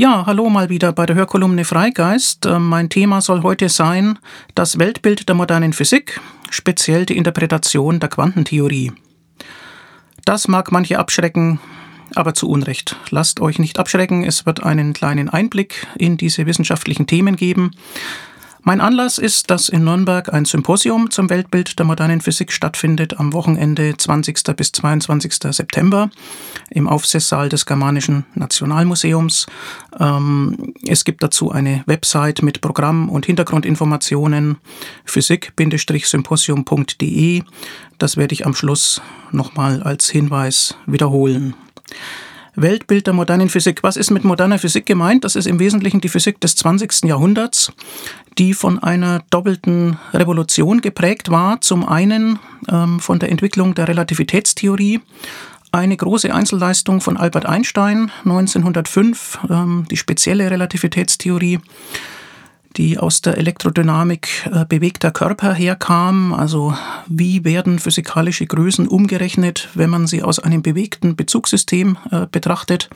Ja, hallo mal wieder bei der Hörkolumne Freigeist. Ähm, mein Thema soll heute sein das Weltbild der modernen Physik, speziell die Interpretation der Quantentheorie. Das mag manche abschrecken, aber zu Unrecht. Lasst euch nicht abschrecken, es wird einen kleinen Einblick in diese wissenschaftlichen Themen geben. Mein Anlass ist, dass in Nürnberg ein Symposium zum Weltbild der modernen Physik stattfindet am Wochenende 20. bis 22. September im Aufsesssaal des Germanischen Nationalmuseums. Ähm, es gibt dazu eine Website mit Programm und Hintergrundinformationen physik-symposium.de. Das werde ich am Schluss nochmal als Hinweis wiederholen. Weltbild der modernen Physik. Was ist mit moderner Physik gemeint? Das ist im Wesentlichen die Physik des 20. Jahrhunderts, die von einer doppelten Revolution geprägt war. Zum einen ähm, von der Entwicklung der Relativitätstheorie, eine große Einzelleistung von Albert Einstein 1905, ähm, die spezielle Relativitätstheorie die aus der Elektrodynamik äh, bewegter Körper herkam. Also wie werden physikalische Größen umgerechnet, wenn man sie aus einem bewegten Bezugssystem äh, betrachtet.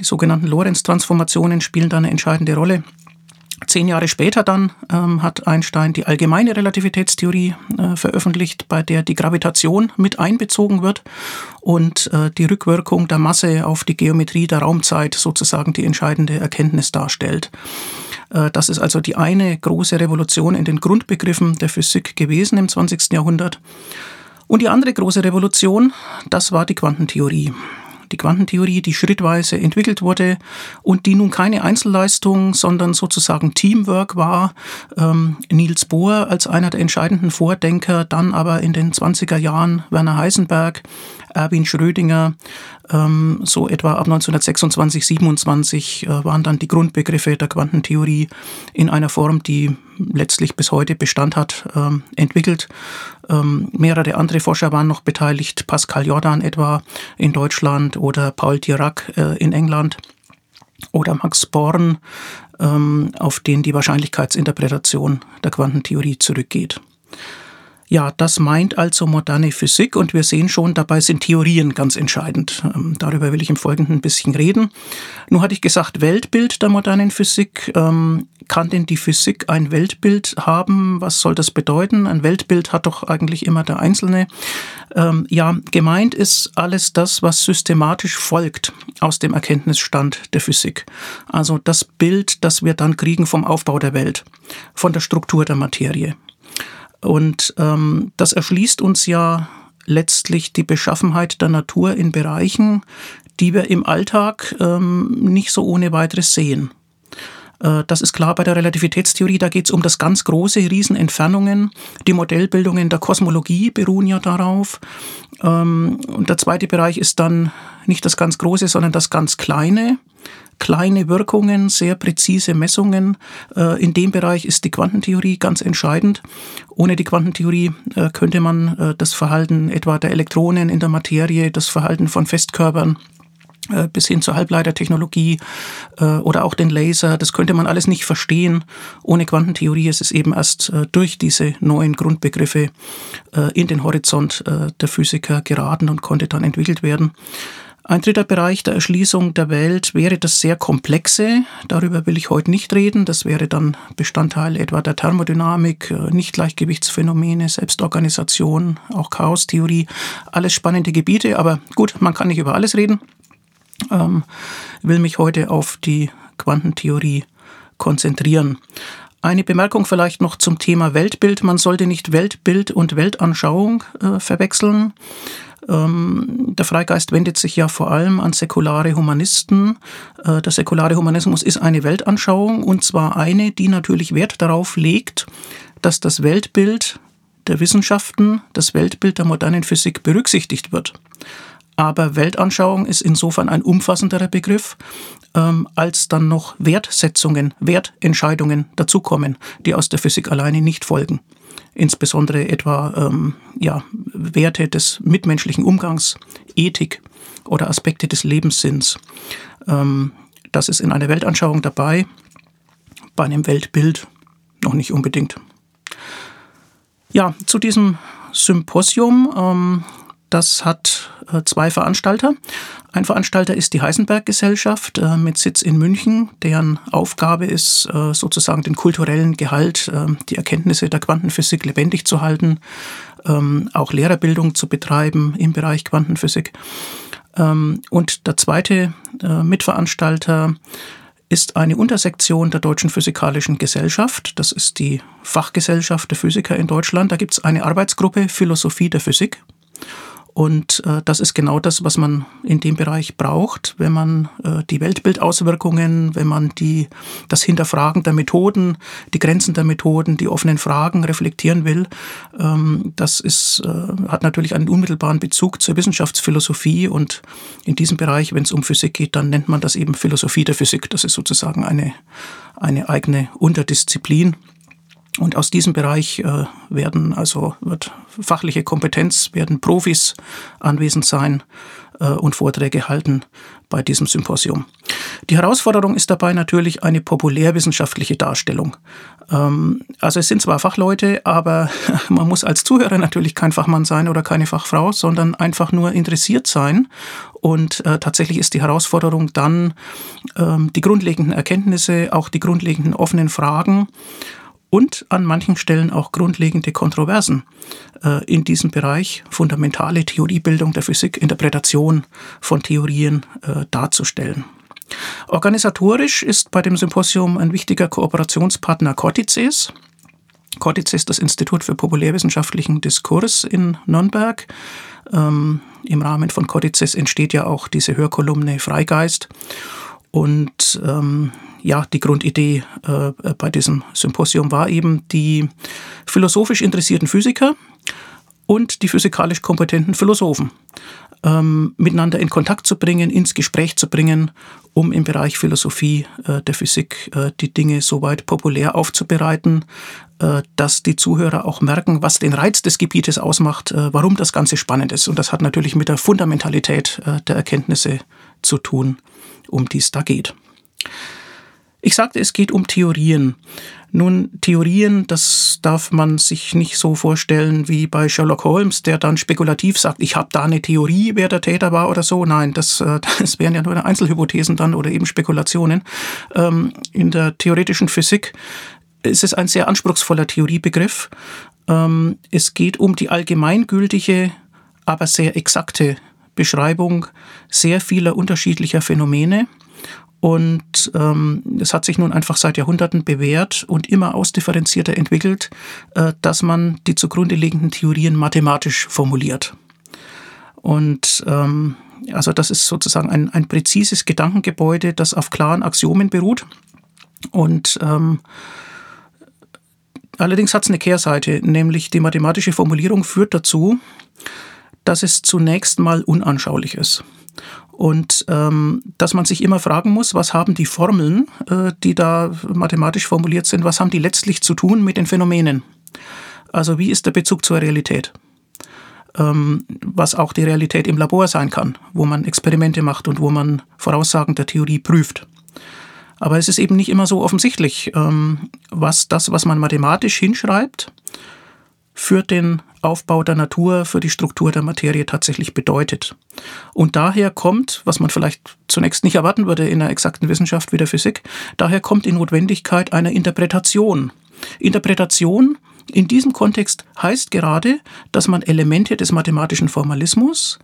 Die sogenannten Lorentz-Transformationen spielen da eine entscheidende Rolle. Zehn Jahre später dann ähm, hat Einstein die allgemeine Relativitätstheorie äh, veröffentlicht, bei der die Gravitation mit einbezogen wird und äh, die Rückwirkung der Masse auf die Geometrie der Raumzeit sozusagen die entscheidende Erkenntnis darstellt. Äh, das ist also die eine große Revolution in den Grundbegriffen der Physik gewesen im 20. Jahrhundert. Und die andere große Revolution, das war die Quantentheorie. Die Quantentheorie, die schrittweise entwickelt wurde und die nun keine Einzelleistung, sondern sozusagen Teamwork war. Ähm, Niels Bohr als einer der entscheidenden Vordenker, dann aber in den 20er Jahren Werner Heisenberg, Erwin Schrödinger, ähm, so etwa ab 1926, 27 äh, waren dann die Grundbegriffe der Quantentheorie in einer Form, die letztlich bis heute Bestand hat, ähm, entwickelt. Ähm, mehrere andere Forscher waren noch beteiligt, Pascal Jordan etwa in Deutschland oder Paul Dirac äh, in England oder Max Born, auf den die Wahrscheinlichkeitsinterpretation der Quantentheorie zurückgeht. Ja, das meint also moderne Physik und wir sehen schon, dabei sind Theorien ganz entscheidend. Ähm, darüber will ich im Folgenden ein bisschen reden. Nun hatte ich gesagt, Weltbild der modernen Physik. Ähm, kann denn die Physik ein Weltbild haben? Was soll das bedeuten? Ein Weltbild hat doch eigentlich immer der Einzelne. Ähm, ja, gemeint ist alles das, was systematisch folgt aus dem Erkenntnisstand der Physik. Also das Bild, das wir dann kriegen vom Aufbau der Welt, von der Struktur der Materie. Und ähm, das erschließt uns ja letztlich die Beschaffenheit der Natur in Bereichen, die wir im Alltag ähm, nicht so ohne weiteres sehen. Äh, das ist klar bei der Relativitätstheorie, da geht es um das ganz große, Riesenentfernungen. Die Modellbildungen der Kosmologie beruhen ja darauf. Ähm, und der zweite Bereich ist dann nicht das ganz große, sondern das ganz kleine kleine Wirkungen, sehr präzise Messungen. Äh, in dem Bereich ist die Quantentheorie ganz entscheidend. Ohne die Quantentheorie äh, könnte man äh, das Verhalten etwa der Elektronen in der Materie, das Verhalten von Festkörpern bis hin zur Halbleitertechnologie oder auch den Laser. Das könnte man alles nicht verstehen. Ohne Quantentheorie ist es eben erst durch diese neuen Grundbegriffe in den Horizont der Physiker geraten und konnte dann entwickelt werden. Ein dritter Bereich der Erschließung der Welt wäre das sehr komplexe. Darüber will ich heute nicht reden. Das wäre dann Bestandteil etwa der Thermodynamik, äh, Nichtgleichgewichtsphänomene, Selbstorganisation, auch Chaostheorie. Alles spannende Gebiete, aber gut, man kann nicht über alles reden. Ähm, will mich heute auf die Quantentheorie konzentrieren. Eine Bemerkung vielleicht noch zum Thema Weltbild. Man sollte nicht Weltbild und Weltanschauung äh, verwechseln. Ähm, der Freigeist wendet sich ja vor allem an säkulare Humanisten. Äh, der säkulare Humanismus ist eine Weltanschauung und zwar eine, die natürlich Wert darauf legt, dass das Weltbild der Wissenschaften, das Weltbild der modernen Physik berücksichtigt wird. Aber Weltanschauung ist insofern ein umfassenderer Begriff, ähm, als dann noch Wertsetzungen, Wertentscheidungen dazukommen, die aus der Physik alleine nicht folgen insbesondere etwa ähm, ja, Werte des mitmenschlichen Umgangs, Ethik oder Aspekte des Lebenssinns. Ähm, das ist in einer Weltanschauung dabei, bei einem Weltbild noch nicht unbedingt. Ja, zu diesem Symposium, ähm, das hat äh, zwei Veranstalter. Ein Veranstalter ist die Heisenberg-Gesellschaft äh, mit Sitz in München, deren Aufgabe ist, äh, sozusagen den kulturellen Gehalt, die Erkenntnisse der Quantenphysik lebendig zu halten, ähm, auch Lehrerbildung zu betreiben im Bereich Quantenphysik. Ähm, und der zweite Mitveranstalter ist eine Untersektion der Deutschen Physikalischen Gesellschaft. Das ist die Fachgesellschaft der Physiker in Deutschland. Da gibt es eine Arbeitsgruppe Philosophie der Physik. Und äh, das ist genau das, was man in dem Bereich braucht, wenn man äh, die Weltbildauswirkungen, wenn man die, das Hinterfragen der Methoden, die Grenzen der Methoden, die offenen Fragen reflektieren will. Ähm, das ist, äh, hat natürlich einen unmittelbaren Bezug zur Wissenschaftsphilosophie und in diesem Bereich, wenn es um Physik geht, dann nennt man das eben Philosophie der Physik. Das ist sozusagen eine, eine eigene Unterdisziplin. Und aus diesem Bereich äh, werden also wird fachliche Kompetenz, werden Profis anwesend sein äh, und Vorträge halten bei diesem Symposium. Die Herausforderung ist dabei natürlich eine populärwissenschaftliche Darstellung. Ähm, also es sind zwar Fachleute, aber man muss als Zuhörer natürlich kein Fachmann sein oder keine Fachfrau, sondern einfach nur interessiert sein. Und äh, tatsächlich ist die Herausforderung dann, ähm, die grundlegenden Erkenntnisse, auch die grundlegenden offenen Fragen und an manchen Stellen auch grundlegende Kontroversen äh, in diesem Bereich, fundamentale Theoriebildung der Physik, Interpretation von Theorien äh, darzustellen. Organisatorisch ist bei dem Symposium ein wichtiger Kooperationspartner Cortices. Cortices, das Institut für populärwissenschaftlichen Diskurs in Nürnberg. Ähm, Im Rahmen von Cortices entsteht ja auch diese Hörkolumne Freigeist. Und ähm, ja, die Grundidee äh, bei diesem Symposium war eben, die philosophisch interessierten Physiker und die physikalisch kompetenten Philosophen ähm, miteinander in Kontakt zu bringen, ins Gespräch zu bringen, um im Bereich Philosophie äh, der Physik äh, die Dinge soweit populär aufzubereiten, äh, dass die Zuhörer auch merken, was den Reiz des Gebietes ausmacht, äh, warum das Ganze spannend ist. Und das hat natürlich mit der Fundamentalität äh, der Erkenntnisse zu tun, um die es da geht. Ich sagte, es geht um Theorien. Nun, Theorien, das darf man sich nicht so vorstellen wie bei Sherlock Holmes, der dann spekulativ sagt, ich habe da eine Theorie, wer der Täter war oder so. Nein, das, äh, das wären ja nur Einzelhypothesen dann oder eben Spekulationen. Ähm, in der theoretischen Physik ist es ein sehr anspruchsvoller Theoriebegriff. Ähm, es geht um die allgemeingültige, aber sehr exakte Beschreibung sehr vieler unterschiedlicher Phänomene und ähm, es hat sich nun einfach seit Jahrhunderten bewährt und immer ausdifferenzierter entwickelt, äh, dass man die zugrunde liegenden Theorien mathematisch formuliert. Und ähm, also das ist sozusagen ein, ein präzises Gedankengebäude, das auf klaren Axiomen beruht. Und ähm, allerdings hat es eine Kehrseite, nämlich die mathematische Formulierung führt dazu, dass es zunächst mal unanschaulich ist. Und ähm, dass man sich immer fragen muss, was haben die Formeln, äh, die da mathematisch formuliert sind, was haben die letztlich zu tun mit den Phänomenen? Also wie ist der Bezug zur Realität? Ähm, was auch die Realität im Labor sein kann, wo man Experimente macht und wo man Voraussagen der Theorie prüft. Aber es ist eben nicht immer so offensichtlich, ähm, was das, was man mathematisch hinschreibt, für den Aufbau der Natur, für die Struktur der Materie tatsächlich bedeutet. Und daher kommt, was man vielleicht zunächst nicht erwarten würde in einer exakten Wissenschaft wie der Physik, daher kommt die Notwendigkeit einer Interpretation. Interpretation in diesem Kontext heißt gerade, dass man Elemente des mathematischen Formalismus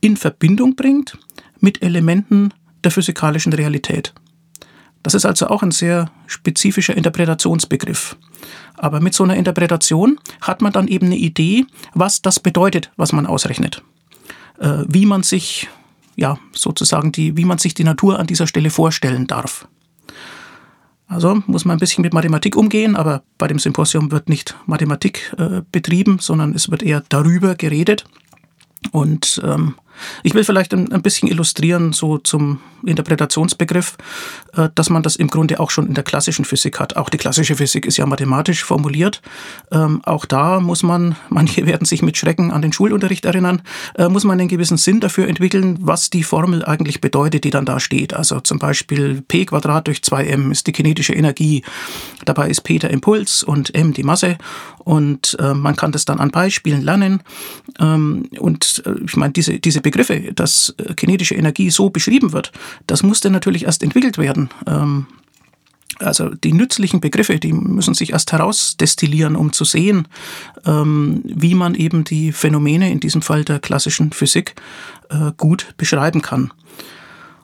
in Verbindung bringt mit Elementen der physikalischen Realität. Das ist also auch ein sehr spezifischer Interpretationsbegriff. Aber mit so einer Interpretation hat man dann eben eine Idee, was das bedeutet, was man ausrechnet. Äh, wie man sich, ja, sozusagen die, wie man sich die Natur an dieser Stelle vorstellen darf. Also muss man ein bisschen mit Mathematik umgehen, aber bei dem Symposium wird nicht Mathematik äh, betrieben, sondern es wird eher darüber geredet. Und ähm, ich will vielleicht ein, ein bisschen illustrieren, so zum Interpretationsbegriff, äh, dass man das im Grunde auch schon in der klassischen Physik hat. Auch die klassische Physik ist ja mathematisch formuliert. Ähm, auch da muss man, manche werden sich mit Schrecken an den Schulunterricht erinnern, äh, muss man einen gewissen Sinn dafür entwickeln, was die Formel eigentlich bedeutet, die dann da steht. Also zum Beispiel p Quadrat durch 2m ist die kinetische Energie. Dabei ist p der Impuls und m die Masse. Und äh, man kann das dann an Beispielen lernen. Ähm, und äh, ich meine, diese, diese Begriffe, dass äh, kinetische Energie so beschrieben wird, das musste natürlich erst entwickelt werden. Ähm, also die nützlichen Begriffe, die müssen sich erst herausdestillieren, um zu sehen, ähm, wie man eben die Phänomene, in diesem Fall der klassischen Physik, äh, gut beschreiben kann.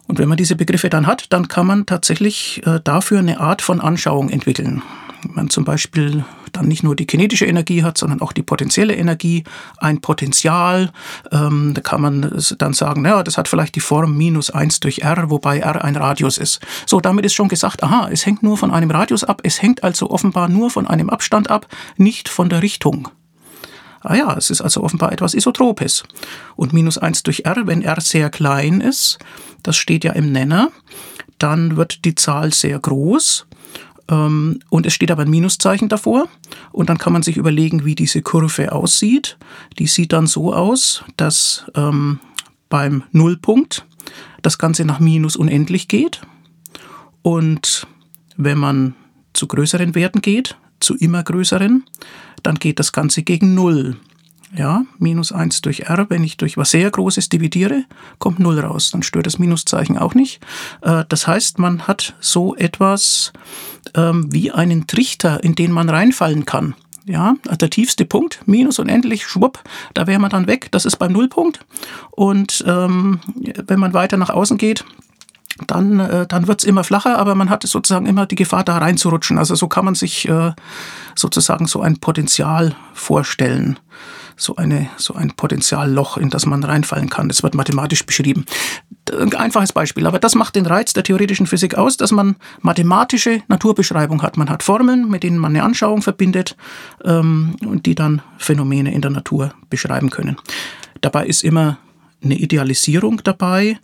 Und wenn man diese Begriffe dann hat, dann kann man tatsächlich äh, dafür eine Art von Anschauung entwickeln. Wenn man zum Beispiel dann nicht nur die kinetische Energie hat, sondern auch die potenzielle Energie, ein Potenzial, ähm, da kann man dann sagen, naja, das hat vielleicht die Form minus 1 durch r, wobei r ein Radius ist. So, damit ist schon gesagt, aha, es hängt nur von einem Radius ab, es hängt also offenbar nur von einem Abstand ab, nicht von der Richtung. Ah ja, es ist also offenbar etwas Isotropes. Und minus 1 durch r, wenn r sehr klein ist, das steht ja im Nenner, dann wird die Zahl sehr groß und es steht aber ein Minuszeichen davor. Und dann kann man sich überlegen, wie diese Kurve aussieht. Die sieht dann so aus, dass ähm, beim Nullpunkt das Ganze nach minus unendlich geht. Und wenn man zu größeren Werten geht, zu immer größeren, dann geht das Ganze gegen Null. Ja, minus 1 durch r, wenn ich durch was sehr Großes dividiere, kommt 0 raus. Dann stört das Minuszeichen auch nicht. Äh, das heißt, man hat so etwas ähm, wie einen Trichter, in den man reinfallen kann. Ja, der tiefste Punkt, minus unendlich, schwupp, da wäre man dann weg. Das ist beim Nullpunkt. Und ähm, wenn man weiter nach außen geht, dann, äh, dann wird's immer flacher, aber man hat sozusagen immer die Gefahr, da reinzurutschen. Also so kann man sich äh, sozusagen so ein Potenzial vorstellen. So, eine, so ein Potenzialloch, in das man reinfallen kann. Das wird mathematisch beschrieben. Ein einfaches Beispiel, aber das macht den Reiz der theoretischen Physik aus, dass man mathematische Naturbeschreibung hat. Man hat Formeln, mit denen man eine Anschauung verbindet ähm, und die dann Phänomene in der Natur beschreiben können. Dabei ist immer eine Idealisierung dabei.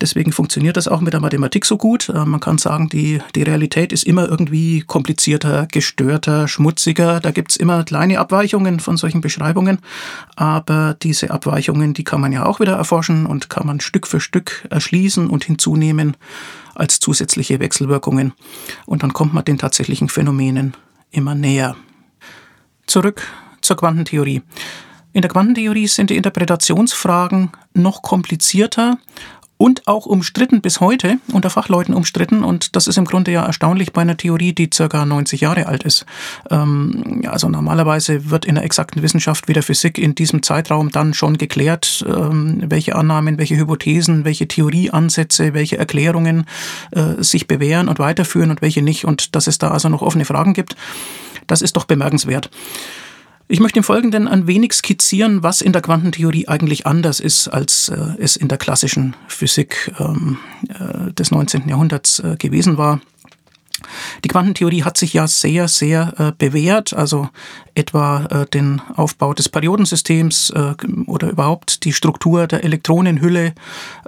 Deswegen funktioniert das auch mit der Mathematik so gut. Äh, man kann sagen, die, die Realität ist immer irgendwie komplizierter, gestörter, schmutziger. Da gibt's immer kleine Abweichungen von solchen Beschreibungen. Aber diese Abweichungen, die kann man ja auch wieder erforschen und kann man Stück für Stück erschließen und hinzunehmen als zusätzliche Wechselwirkungen. Und dann kommt man den tatsächlichen Phänomenen immer näher. Zurück zur Quantentheorie. In der Quantentheorie sind die Interpretationsfragen noch komplizierter und auch umstritten bis heute, unter Fachleuten umstritten. Und das ist im Grunde ja erstaunlich bei einer Theorie, die circa 90 Jahre alt ist. Ähm, also normalerweise wird in der exakten Wissenschaft wie der Physik in diesem Zeitraum dann schon geklärt, ähm, welche Annahmen, welche Hypothesen, welche Theorieansätze, welche Erklärungen äh, sich bewähren und weiterführen und welche nicht. Und dass es da also noch offene Fragen gibt, das ist doch bemerkenswert. Ich möchte im Folgenden ein wenig skizzieren, was in der Quantentheorie eigentlich anders ist, als äh, es in der klassischen Physik ähm, äh, des 19. Jahrhunderts äh, gewesen war. Die Quantentheorie hat sich ja sehr, sehr äh, bewährt, also etwa äh, den Aufbau des Periodensystems äh, oder überhaupt die Struktur der Elektronenhülle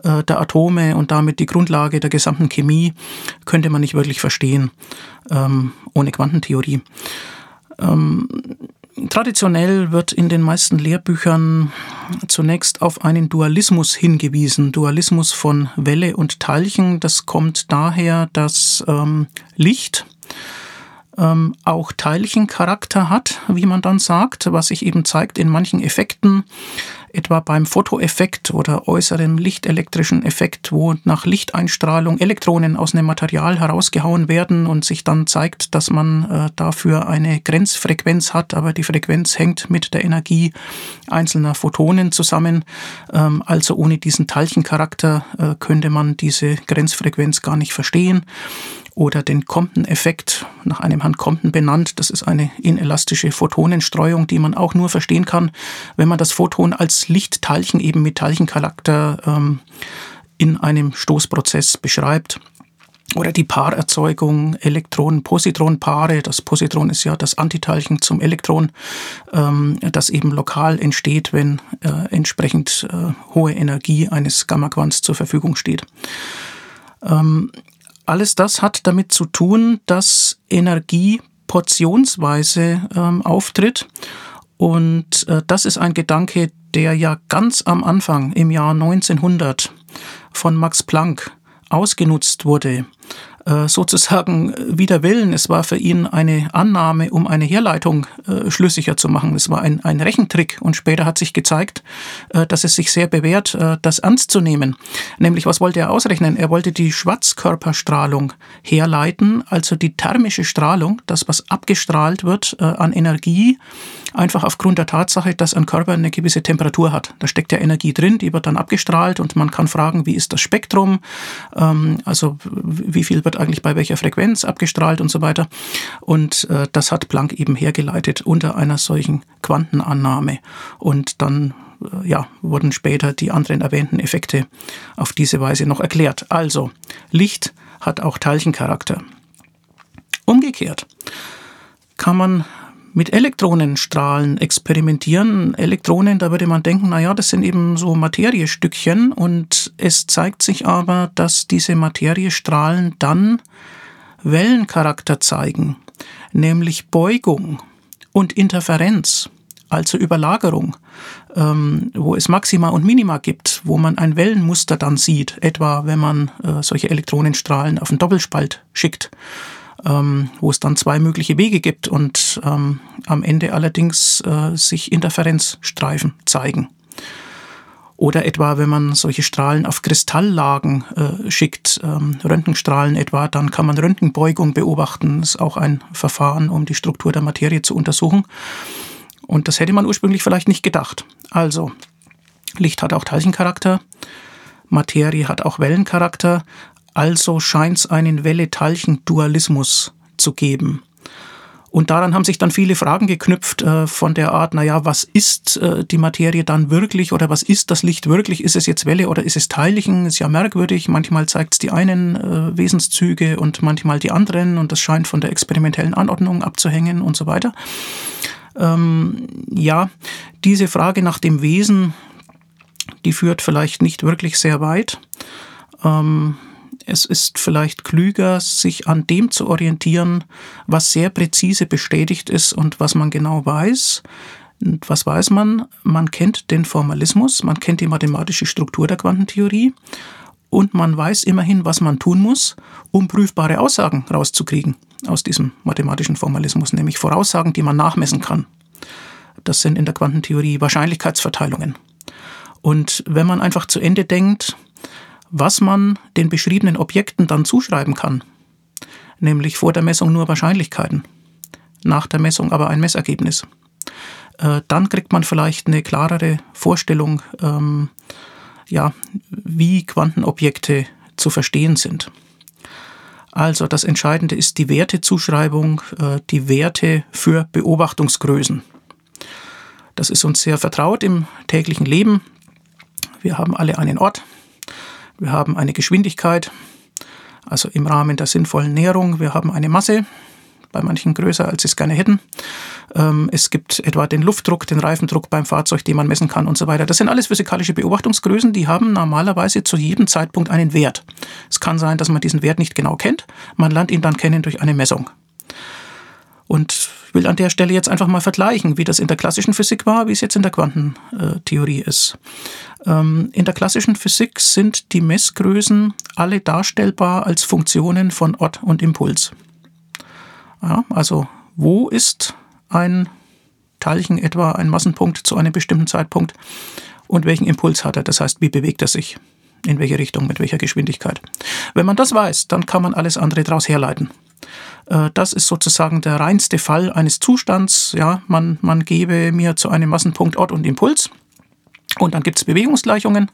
äh, der Atome und damit die Grundlage der gesamten Chemie könnte man nicht wirklich verstehen ähm, ohne Quantentheorie. Ähm, Traditionell wird in den meisten Lehrbüchern zunächst auf einen Dualismus hingewiesen. Dualismus von Welle und Teilchen. Das kommt daher, dass ähm, Licht ähm, auch Teilchencharakter hat, wie man dann sagt, was sich eben zeigt in manchen Effekten etwa beim Fotoeffekt oder äußeren lichtelektrischen Effekt, wo nach Lichteinstrahlung Elektronen aus einem Material herausgehauen werden und sich dann zeigt, dass man äh, dafür eine Grenzfrequenz hat, aber die Frequenz hängt mit der Energie einzelner Photonen zusammen. Ähm, also ohne diesen Teilchencharakter äh, könnte man diese Grenzfrequenz gar nicht verstehen oder den Compton-Effekt, nach einem Herrn Compton benannt. Das ist eine inelastische Photonenstreuung, die man auch nur verstehen kann, wenn man das Photon als Lichtteilchen, eben mit Teilchencharakter, ähm, in einem Stoßprozess beschreibt. Oder die Paarerzeugung Elektronen-Positron-Paare. Das Positron ist ja das Antiteilchen zum Elektron, ähm, das eben lokal entsteht, wenn äh, entsprechend äh, hohe Energie eines Gamma-Quants zur Verfügung steht. Ähm, alles das hat damit zu tun, dass Energie portionsweise ähm, auftritt. Und äh, das ist ein Gedanke, der ja ganz am Anfang im Jahr 1900 von Max Planck ausgenutzt wurde. Äh, sozusagen wider Willen. Es war für ihn eine Annahme, um eine Herleitung äh, schlüssiger zu machen. Es war ein, ein Rechentrick und später hat sich gezeigt, äh, dass es sich sehr bewährt, äh, das ernst zu nehmen. Nämlich, was wollte er ausrechnen? Er wollte die Schwarzkörperstrahlung herleiten, also die thermische Strahlung, das, was abgestrahlt wird äh, an Energie, einfach aufgrund der Tatsache, dass ein Körper eine gewisse Temperatur hat. Da steckt ja Energie drin, die wird dann abgestrahlt und man kann fragen, wie ist das Spektrum, ähm, also wie viel wird eigentlich bei welcher Frequenz abgestrahlt und so weiter. Und äh, das hat Planck eben hergeleitet unter einer solchen Quantenannahme. Und dann äh, ja, wurden später die anderen erwähnten Effekte auf diese Weise noch erklärt. Also, Licht hat auch Teilchencharakter. Umgekehrt kann man mit Elektronenstrahlen experimentieren. Elektronen, da würde man denken, naja, das sind eben so Materiestückchen und es zeigt sich aber, dass diese Materiestrahlen dann Wellencharakter zeigen, nämlich Beugung und Interferenz, also Überlagerung, ähm, wo es Maxima und Minima gibt, wo man ein Wellenmuster dann sieht, etwa wenn man äh, solche Elektronenstrahlen auf einen Doppelspalt schickt ähm, wo es dann zwei mögliche Wege gibt und ähm, am Ende allerdings äh, sich Interferenzstreifen zeigen. Oder etwa, wenn man solche Strahlen auf Kristalllagen äh, schickt, ähm, Röntgenstrahlen etwa, dann kann man Röntgenbeugung beobachten. Das ist auch ein Verfahren, um die Struktur der Materie zu untersuchen. Und das hätte man ursprünglich vielleicht nicht gedacht. Also, Licht hat auch Teilchencharakter, Materie hat auch Wellencharakter, also scheint es einen Welle-Teilchen-Dualismus zu geben. Und daran haben sich dann viele Fragen geknüpft äh, von der Art, naja, was ist äh, die Materie dann wirklich oder was ist das Licht wirklich? Ist es jetzt Welle oder ist es Teilchen? Ist ja merkwürdig. Manchmal zeigt es die einen äh, Wesenszüge und manchmal die anderen und das scheint von der experimentellen Anordnung abzuhängen und so weiter. Ähm, ja, diese Frage nach dem Wesen, die führt vielleicht nicht wirklich sehr weit. Ähm, es ist vielleicht klüger, sich an dem zu orientieren, was sehr präzise bestätigt ist und was man genau weiß. Und was weiß man? Man kennt den Formalismus, man kennt die mathematische Struktur der Quantentheorie und man weiß immerhin, was man tun muss, um prüfbare Aussagen rauszukriegen aus diesem mathematischen Formalismus, nämlich Voraussagen, die man nachmessen kann. Das sind in der Quantentheorie Wahrscheinlichkeitsverteilungen. Und wenn man einfach zu Ende denkt, was man den beschriebenen Objekten dann zuschreiben kann, nämlich vor der Messung nur Wahrscheinlichkeiten, nach der Messung aber ein Messergebnis. Äh, dann kriegt man vielleicht eine klarere Vorstellung, ähm, ja, wie Quantenobjekte zu verstehen sind. Also das Entscheidende ist die Wertezuschreibung, äh, die Werte für Beobachtungsgrößen. Das ist uns sehr vertraut im täglichen Leben. Wir haben alle einen Ort, wir haben eine Geschwindigkeit, also im Rahmen der sinnvollen Näherung. Wir haben eine Masse, bei manchen größer, als sie es gerne hätten. Ähm, es gibt etwa den Luftdruck, den Reifendruck beim Fahrzeug, den man messen kann und so weiter. Das sind alles physikalische Beobachtungsgrößen, die haben normalerweise zu jedem Zeitpunkt einen Wert. Es kann sein, dass man diesen Wert nicht genau kennt. Man lernt ihn dann kennen durch eine Messung. Und will an der Stelle jetzt einfach mal vergleichen, wie das in der klassischen Physik war, wie es jetzt in der Quantentheorie ist. Ähm, in der klassischen Physik sind die Messgrößen alle darstellbar als Funktionen von Ort und Impuls. Ja, also wo ist ein Teilchen etwa ein Massenpunkt zu einem bestimmten Zeitpunkt und welchen Impuls hat er? Das heißt, wie bewegt er sich? In welche Richtung, mit welcher Geschwindigkeit? Wenn man das weiß, dann kann man alles andere daraus herleiten. Äh, das ist sozusagen der reinste Fall eines Zustands. Ja, man, man gebe mir zu einem Massenpunkt Ort und Impuls. Und dann gibt es Bewegungsgleichungen.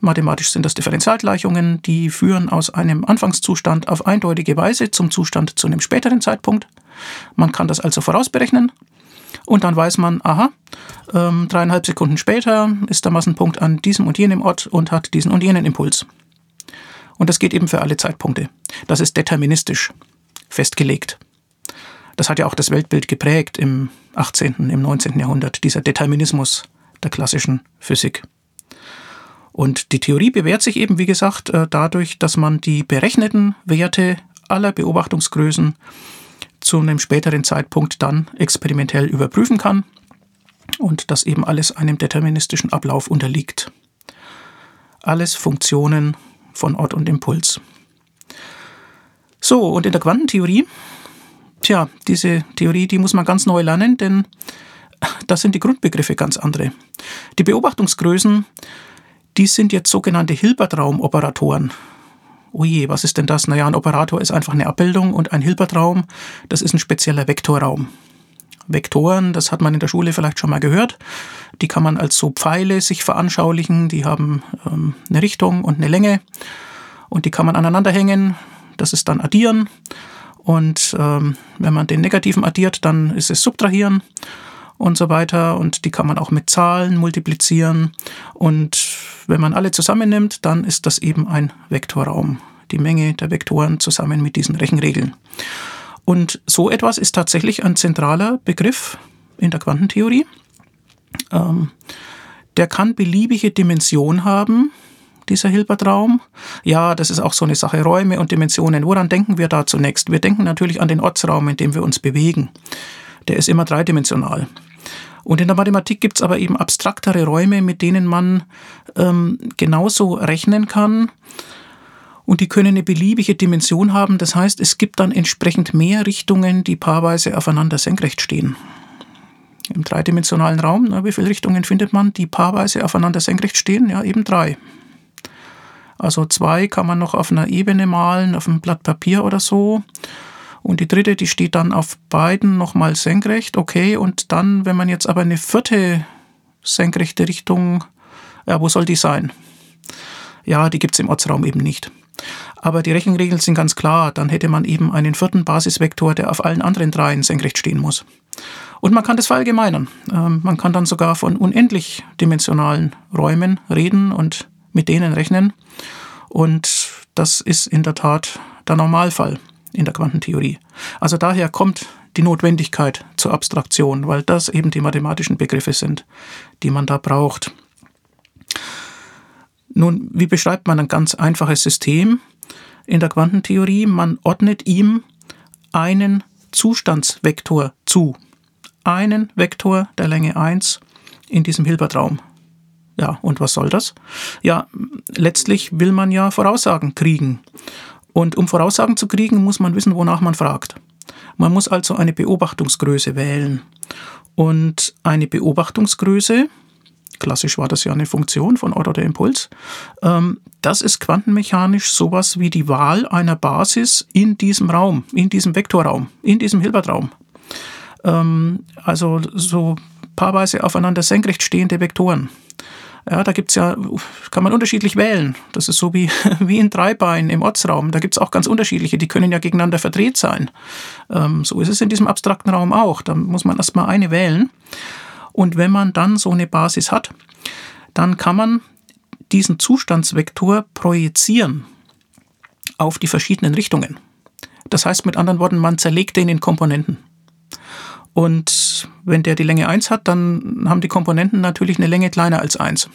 Mathematisch sind das Differentialgleichungen, die führen aus einem Anfangszustand auf eindeutige Weise zum Zustand zu einem späteren Zeitpunkt. Man kann das also vorausberechnen und dann weiß man, aha, ähm, dreieinhalb Sekunden später ist der Massenpunkt an diesem und jenem Ort und hat diesen und jenen Impuls. Und das geht eben für alle Zeitpunkte. Das ist deterministisch festgelegt. Das hat ja auch das Weltbild geprägt im 18., im 19. Jahrhundert, dieser Determinismus der klassischen Physik. Und die Theorie bewährt sich eben, wie gesagt, äh, dadurch, dass man die berechneten Werte aller Beobachtungsgrößen zu einem späteren Zeitpunkt dann experimentell überprüfen kann und dass eben alles einem deterministischen Ablauf unterliegt. Alles Funktionen von Ort und Impuls. So, und in der Quantentheorie, tja, diese Theorie, die muss man ganz neu lernen, denn da sind die Grundbegriffe ganz andere. Die Beobachtungsgrößen, die sind jetzt sogenannte Hilbertraumoperatoren. Oje, was ist denn das? Naja, ein Operator ist einfach eine Abbildung und ein Hilbertraum, das ist ein spezieller Vektorraum. Vektoren, das hat man in der Schule vielleicht schon mal gehört. Die kann man als so Pfeile sich veranschaulichen. Die haben ähm, eine Richtung und eine Länge und die kann man aneinander hängen. Das ist dann Addieren. Und ähm, wenn man den Negativen addiert, dann ist es Subtrahieren und so weiter. Und die kann man auch mit Zahlen multiplizieren. Und wenn man alle zusammennimmt, dann ist das eben ein Vektorraum. Die Menge der Vektoren zusammen mit diesen Rechenregeln. Und so etwas ist tatsächlich ein zentraler Begriff in der Quantentheorie. Ähm, der kann beliebige Dimension haben, dieser Hilbertraum. Ja, das ist auch so eine Sache, Räume und Dimensionen. Woran denken wir da zunächst? Wir denken natürlich an den Ortsraum, in dem wir uns bewegen. Der ist immer dreidimensional. Und in der Mathematik gibt es aber eben abstraktere Räume, mit denen man ähm, genauso rechnen kann. Und die können eine beliebige Dimension haben. Das heißt, es gibt dann entsprechend mehr Richtungen, die paarweise aufeinander senkrecht stehen. Im dreidimensionalen Raum, na, wie viele Richtungen findet man, die paarweise aufeinander senkrecht stehen? Ja, eben drei. Also zwei kann man noch auf einer Ebene malen, auf einem Blatt Papier oder so. Und die dritte, die steht dann auf beiden nochmal senkrecht. Okay, und dann, wenn man jetzt aber eine vierte senkrechte Richtung, ja, wo soll die sein? Ja, die gibt es im Ortsraum eben nicht. Aber die Rechenregeln sind ganz klar. Dann hätte man eben einen vierten Basisvektor, der auf allen anderen dreien senkrecht stehen muss. Und man kann das verallgemeinern. Ähm, man kann dann sogar von unendlich dimensionalen Räumen reden und mit denen rechnen. Und das ist in der Tat der Normalfall in der Quantentheorie. Also daher kommt die Notwendigkeit zur Abstraktion, weil das eben die mathematischen Begriffe sind, die man da braucht. Nun, wie beschreibt man ein ganz einfaches System in der Quantentheorie? Man ordnet ihm einen Zustandsvektor zu. Einen Vektor der Länge 1 in diesem Hilbertraum. Ja, und was soll das? Ja, letztlich will man ja Voraussagen kriegen. Und um Voraussagen zu kriegen, muss man wissen, wonach man fragt. Man muss also eine Beobachtungsgröße wählen. Und eine Beobachtungsgröße, klassisch war das ja eine Funktion von Otto der Impuls, ähm, das ist quantenmechanisch sowas wie die Wahl einer Basis in diesem Raum, in diesem Vektorraum, in diesem Hilbertraum. Ähm, also so paarweise aufeinander senkrecht stehende Vektoren. Ja, da gibt's ja, kann man unterschiedlich wählen. Das ist so wie, wie in Dreibein im Ortsraum. Da gibt's auch ganz unterschiedliche, die können ja gegeneinander verdreht sein. Ähm, so ist es in diesem abstrakten Raum auch. Da muss man erstmal eine wählen. Und wenn man dann so eine Basis hat, dann kann man diesen Zustandsvektor projizieren auf die verschiedenen Richtungen. Das heißt mit anderen Worten, man zerlegt den in Komponenten. Und wenn der die Länge 1 hat, dann haben die Komponenten natürlich eine Länge kleiner als 1.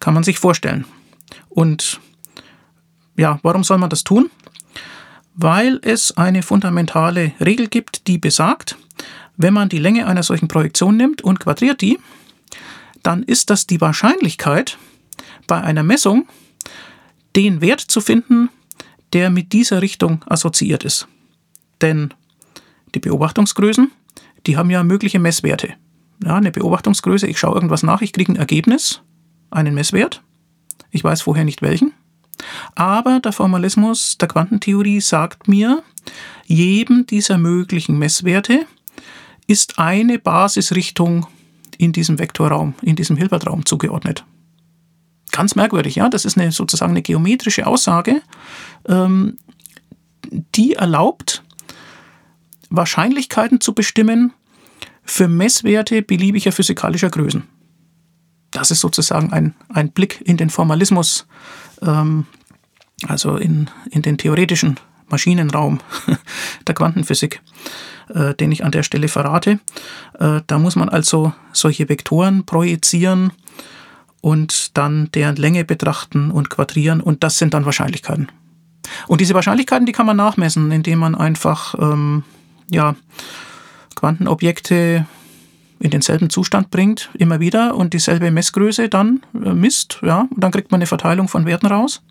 Kann man sich vorstellen. Und ja, warum soll man das tun? Weil es eine fundamentale Regel gibt, die besagt, wenn man die Länge einer solchen Projektion nimmt und quadriert die, dann ist das die Wahrscheinlichkeit, bei einer Messung den Wert zu finden, der mit dieser Richtung assoziiert ist. Denn die Beobachtungsgrößen, die haben ja mögliche Messwerte. Ja, eine Beobachtungsgröße, ich schaue irgendwas nach, ich kriege ein Ergebnis, einen Messwert. Ich weiß vorher nicht welchen. Aber der Formalismus der Quantentheorie sagt mir, jedem dieser möglichen Messwerte ist eine Basisrichtung in diesem Vektorraum, in diesem Hilbertraum zugeordnet. Ganz merkwürdig, ja. Das ist eine, sozusagen eine geometrische Aussage, ähm, die erlaubt, Wahrscheinlichkeiten zu bestimmen für Messwerte beliebiger physikalischer Größen. Das ist sozusagen ein, ein Blick in den Formalismus, ähm, also in, in den theoretischen Maschinenraum der Quantenphysik, äh, den ich an der Stelle verrate. Äh, da muss man also solche Vektoren projizieren und dann deren Länge betrachten und quadrieren und das sind dann Wahrscheinlichkeiten. Und diese Wahrscheinlichkeiten, die kann man nachmessen, indem man einfach ähm, ja, Quantenobjekte in denselben Zustand bringt, immer wieder und dieselbe Messgröße dann äh, misst, ja, und dann kriegt man eine Verteilung von Werten raus.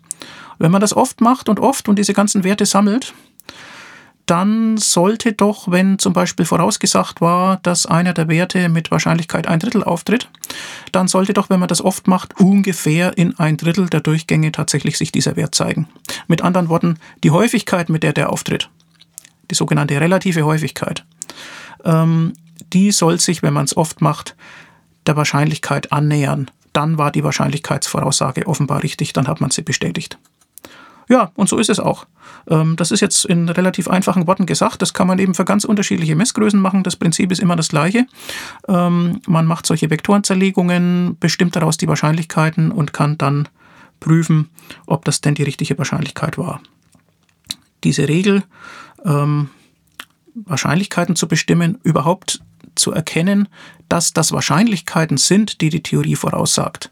Wenn man das oft macht und oft und diese ganzen Werte sammelt, dann sollte doch, wenn zum Beispiel vorausgesagt war, dass einer der Werte mit Wahrscheinlichkeit ein Drittel auftritt, dann sollte doch, wenn man das oft macht, ungefähr in ein Drittel der Durchgänge tatsächlich sich dieser Wert zeigen. Mit anderen Worten, die Häufigkeit, mit der der auftritt, die sogenannte relative Häufigkeit, ähm, die soll sich, wenn man es oft macht, der Wahrscheinlichkeit annähern. Dann war die Wahrscheinlichkeitsvoraussage offenbar richtig, dann hat man sie bestätigt. Ja, und so ist es auch. Ähm, das ist jetzt in relativ einfachen Worten gesagt. Das kann man eben für ganz unterschiedliche Messgrößen machen. Das Prinzip ist immer das gleiche. Ähm, man macht solche Vektorenzerlegungen, bestimmt daraus die Wahrscheinlichkeiten und kann dann prüfen, ob das denn die richtige Wahrscheinlichkeit war. Diese Regel, ähm, Wahrscheinlichkeiten zu bestimmen, überhaupt zu erkennen, dass das Wahrscheinlichkeiten sind, die die Theorie voraussagt.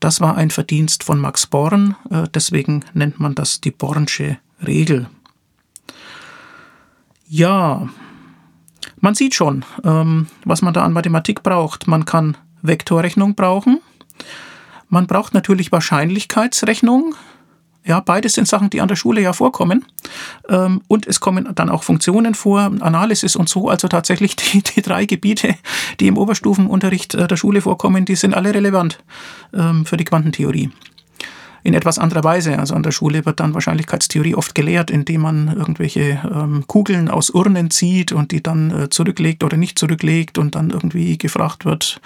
Das war ein Verdienst von Max Born, äh, deswegen nennt man das die Bornsche Regel. Ja, man sieht schon, ähm, was man da an Mathematik braucht. Man kann Vektorrechnung brauchen. Man braucht natürlich Wahrscheinlichkeitsrechnung. Ja, beides sind Sachen, die an der Schule ja vorkommen. Ähm, und es kommen dann auch Funktionen vor, Analysis und so. Also tatsächlich die, die drei Gebiete, die im Oberstufenunterricht äh, der Schule vorkommen, die sind alle relevant ähm, für die Quantentheorie in etwas anderer Weise. Also an der Schule wird dann Wahrscheinlichkeitstheorie oft gelehrt, indem man irgendwelche ähm, Kugeln aus Urnen zieht und die dann äh, zurücklegt oder nicht zurücklegt und dann irgendwie gefragt wird,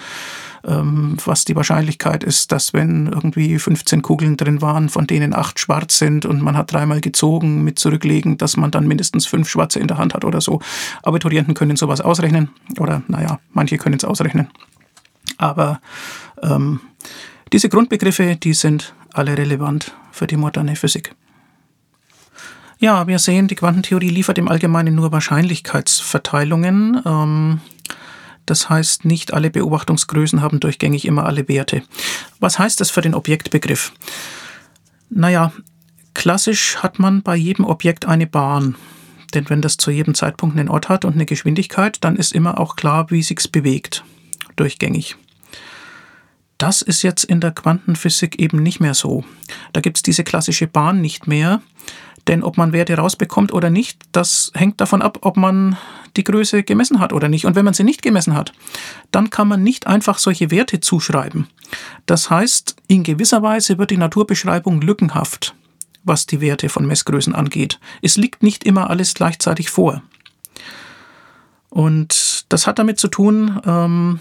ähm, was die Wahrscheinlichkeit ist, dass wenn irgendwie 15 Kugeln drin waren, von denen acht schwarz sind und man hat dreimal gezogen mit zurücklegen, dass man dann mindestens fünf schwarze in der Hand hat oder so. Abiturienten können sowas ausrechnen oder naja, manche können es ausrechnen. Aber ähm, diese Grundbegriffe, die sind alle relevant für die moderne Physik. Ja, wir sehen, die Quantentheorie liefert im Allgemeinen nur Wahrscheinlichkeitsverteilungen. Ähm, das heißt, nicht alle Beobachtungsgrößen haben durchgängig immer alle Werte. Was heißt das für den Objektbegriff? Naja, klassisch hat man bei jedem Objekt eine Bahn. Denn wenn das zu jedem Zeitpunkt einen Ort hat und eine Geschwindigkeit, dann ist immer auch klar, wie sich's bewegt. Durchgängig. Das ist jetzt in der Quantenphysik eben nicht mehr so. Da gibt es diese klassische Bahn nicht mehr. Denn ob man Werte rausbekommt oder nicht, das hängt davon ab, ob man die Größe gemessen hat oder nicht. Und wenn man sie nicht gemessen hat, dann kann man nicht einfach solche Werte zuschreiben. Das heißt, in gewisser Weise wird die Naturbeschreibung lückenhaft, was die Werte von Messgrößen angeht. Es liegt nicht immer alles gleichzeitig vor. Und das hat damit zu tun, ähm,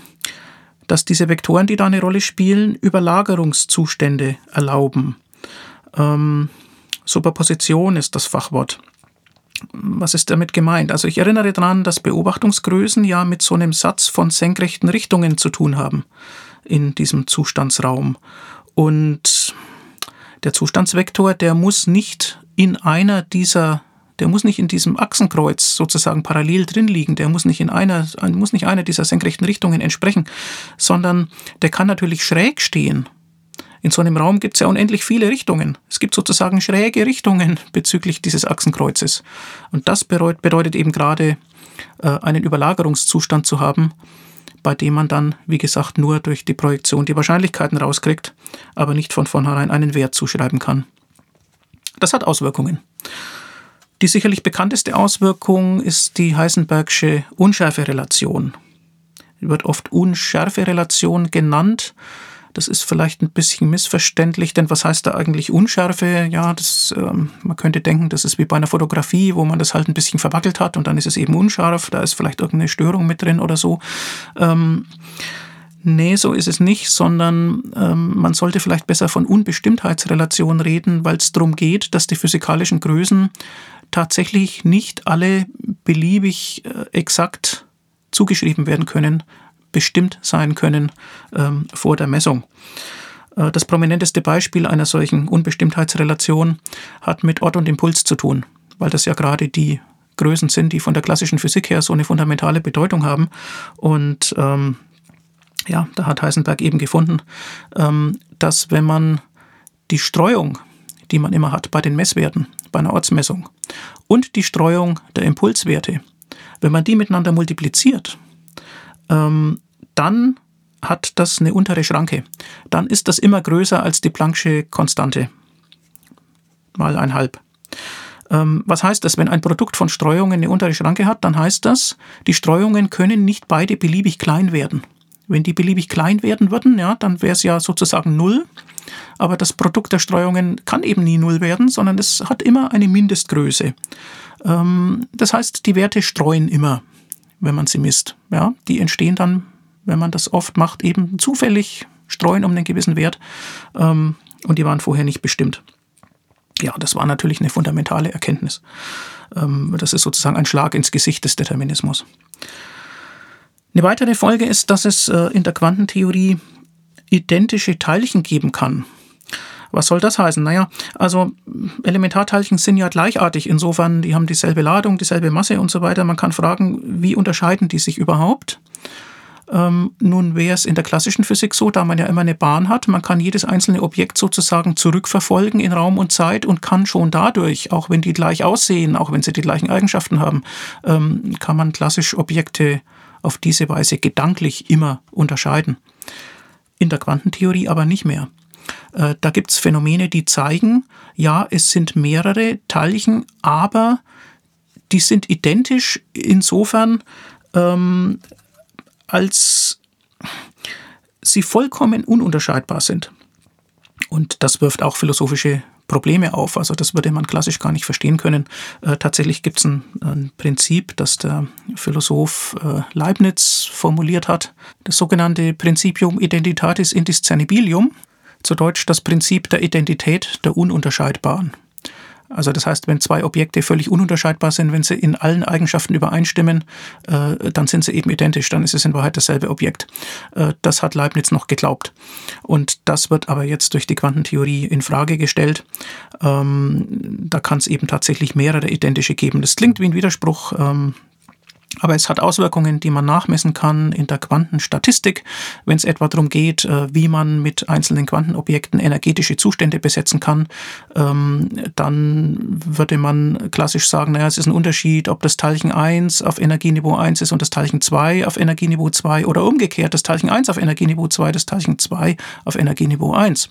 dass diese Vektoren, die da eine Rolle spielen, Überlagerungszustände erlauben. Ähm, Superposition ist das Fachwort. Was ist damit gemeint? Also ich erinnere daran, dass Beobachtungsgrößen ja mit so einem Satz von senkrechten Richtungen zu tun haben in diesem Zustandsraum. Und der Zustandsvektor, der muss nicht in einer dieser der muss nicht in diesem Achsenkreuz sozusagen parallel drin liegen, der muss nicht in einer, muss nicht einer dieser senkrechten Richtungen entsprechen, sondern der kann natürlich schräg stehen. In so einem Raum gibt es ja unendlich viele Richtungen. Es gibt sozusagen schräge Richtungen bezüglich dieses Achsenkreuzes. Und das bedeutet eben gerade äh, einen Überlagerungszustand zu haben, bei dem man dann, wie gesagt, nur durch die Projektion die Wahrscheinlichkeiten rauskriegt, aber nicht von vornherein einen Wert zuschreiben kann. Das hat Auswirkungen. Die sicherlich bekannteste Auswirkung ist die Heisenbergsche Unschärferelation. Die wird oft Unschärferelation genannt. Das ist vielleicht ein bisschen missverständlich, denn was heißt da eigentlich Unschärfe? Ja, das, ähm, man könnte denken, das ist wie bei einer Fotografie, wo man das halt ein bisschen verwackelt hat und dann ist es eben unscharf, da ist vielleicht irgendeine Störung mit drin oder so. Ähm, Nee, so ist es nicht, sondern ähm, man sollte vielleicht besser von Unbestimmtheitsrelation reden, weil es darum geht, dass die physikalischen Größen tatsächlich nicht alle beliebig äh, exakt zugeschrieben werden können, bestimmt sein können ähm, vor der Messung. Äh, das prominenteste Beispiel einer solchen Unbestimmtheitsrelation hat mit Ort und Impuls zu tun, weil das ja gerade die Größen sind, die von der klassischen Physik her so eine fundamentale Bedeutung haben. Und ähm, ja, da hat Heisenberg eben gefunden, ähm, dass wenn man die Streuung, die man immer hat bei den Messwerten, bei einer Ortsmessung und die Streuung der Impulswerte, wenn man die miteinander multipliziert, ähm, dann hat das eine untere Schranke. Dann ist das immer größer als die Planck'sche Konstante. mal ein halb. Ähm, was heißt das? Wenn ein Produkt von Streuungen eine untere Schranke hat, dann heißt das, die Streuungen können nicht beide beliebig klein werden. Wenn die beliebig klein werden würden, ja, dann wäre es ja sozusagen null. Aber das Produkt der Streuungen kann eben nie null werden, sondern es hat immer eine Mindestgröße. Ähm, das heißt, die Werte streuen immer, wenn man sie misst. Ja, die entstehen dann, wenn man das oft macht, eben zufällig streuen um einen gewissen Wert. Ähm, und die waren vorher nicht bestimmt. Ja, das war natürlich eine fundamentale Erkenntnis. Ähm, das ist sozusagen ein Schlag ins Gesicht des Determinismus. Eine weitere Folge ist, dass es äh, in der Quantentheorie identische Teilchen geben kann. Was soll das heißen? Naja, also Elementarteilchen sind ja gleichartig. Insofern, die haben dieselbe Ladung, dieselbe Masse und so weiter. Man kann fragen, wie unterscheiden die sich überhaupt? Ähm, nun wäre es in der klassischen Physik so, da man ja immer eine Bahn hat, man kann jedes einzelne Objekt sozusagen zurückverfolgen in Raum und Zeit und kann schon dadurch, auch wenn die gleich aussehen, auch wenn sie die gleichen Eigenschaften haben, ähm, kann man klassisch Objekte auf diese Weise gedanklich immer unterscheiden. In der Quantentheorie aber nicht mehr. Äh, da gibt es Phänomene, die zeigen, ja, es sind mehrere Teilchen, aber die sind identisch insofern, ähm, als sie vollkommen ununterscheidbar sind. Und das wirft auch philosophische Probleme auf. Also das würde man klassisch gar nicht verstehen können. Äh, tatsächlich gibt es ein, ein, Prinzip, das der Philosoph äh, Leibniz formuliert hat, das sogenannte Principium Identitatis Indiscernibilium, zu Deutsch das Prinzip der Identität der Ununterscheidbaren. Also das heißt, wenn zwei Objekte völlig ununterscheidbar sind, wenn sie in allen Eigenschaften übereinstimmen, äh, dann sind sie eben identisch, dann ist es in Wahrheit dasselbe Objekt. Äh, das hat Leibniz noch geglaubt. Und das wird aber jetzt durch die Quantentheorie in Frage gestellt. Ähm, da kann es eben tatsächlich mehrere identische geben. Das klingt wie ein Widerspruch. Ähm, aber es hat Auswirkungen, die man nachmessen kann in der Quantenstatistik, wenn es etwa darum geht, äh, wie man mit einzelnen Quantenobjekten energetische Zustände besetzen kann. Ähm, dann würde man klassisch sagen, naja, es ist ein Unterschied, ob das Teilchen 1 auf Energieniveau 1 ist und das Teilchen 2 auf Energieniveau 2 oder umgekehrt, das Teilchen 1 auf Energieniveau 2, das Teilchen 2 auf Energieniveau 1.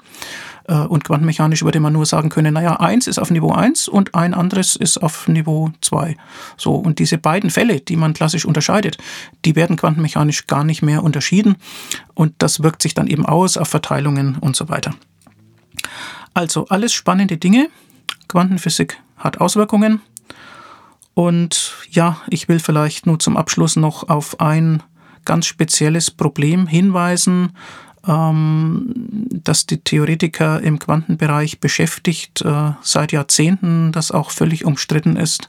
Äh, und quantenmechanisch würde man nur sagen können, naja, eins ist auf Niveau 1 und ein anderes ist auf Niveau 2. So, und diese beiden Fälle, die man klassisch unterscheidet, die werden quantenmechanisch gar nicht mehr unterschieden. Und das wirkt sich dann eben aus auf Verteilungen und so weiter. Also alles spannende Dinge. Quantenphysik hat Auswirkungen. Und ja, ich will vielleicht nur zum Abschluss noch auf ein ganz spezielles Problem hinweisen, ähm, das die Theoretiker im Quantenbereich beschäftigt äh, seit Jahrzehnten, das auch völlig umstritten ist,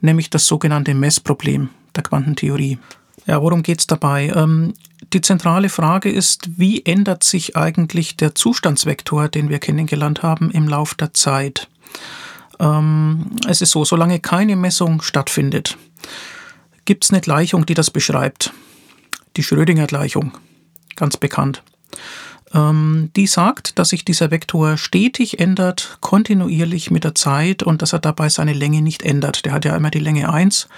nämlich das sogenannte Messproblem der Quantentheorie. Ja, worum geht es dabei? Ähm, die zentrale Frage ist, wie ändert sich eigentlich der Zustandsvektor, den wir kennengelernt haben, im Lauf der Zeit? Ähm, es ist so, solange keine Messung stattfindet, gibt es eine Gleichung, die das beschreibt. Die Schrödinger-Gleichung, ganz bekannt. Ähm, die sagt, dass sich dieser Vektor stetig ändert, kontinuierlich mit der Zeit und dass er dabei seine Länge nicht ändert. Der hat ja immer die Länge 1.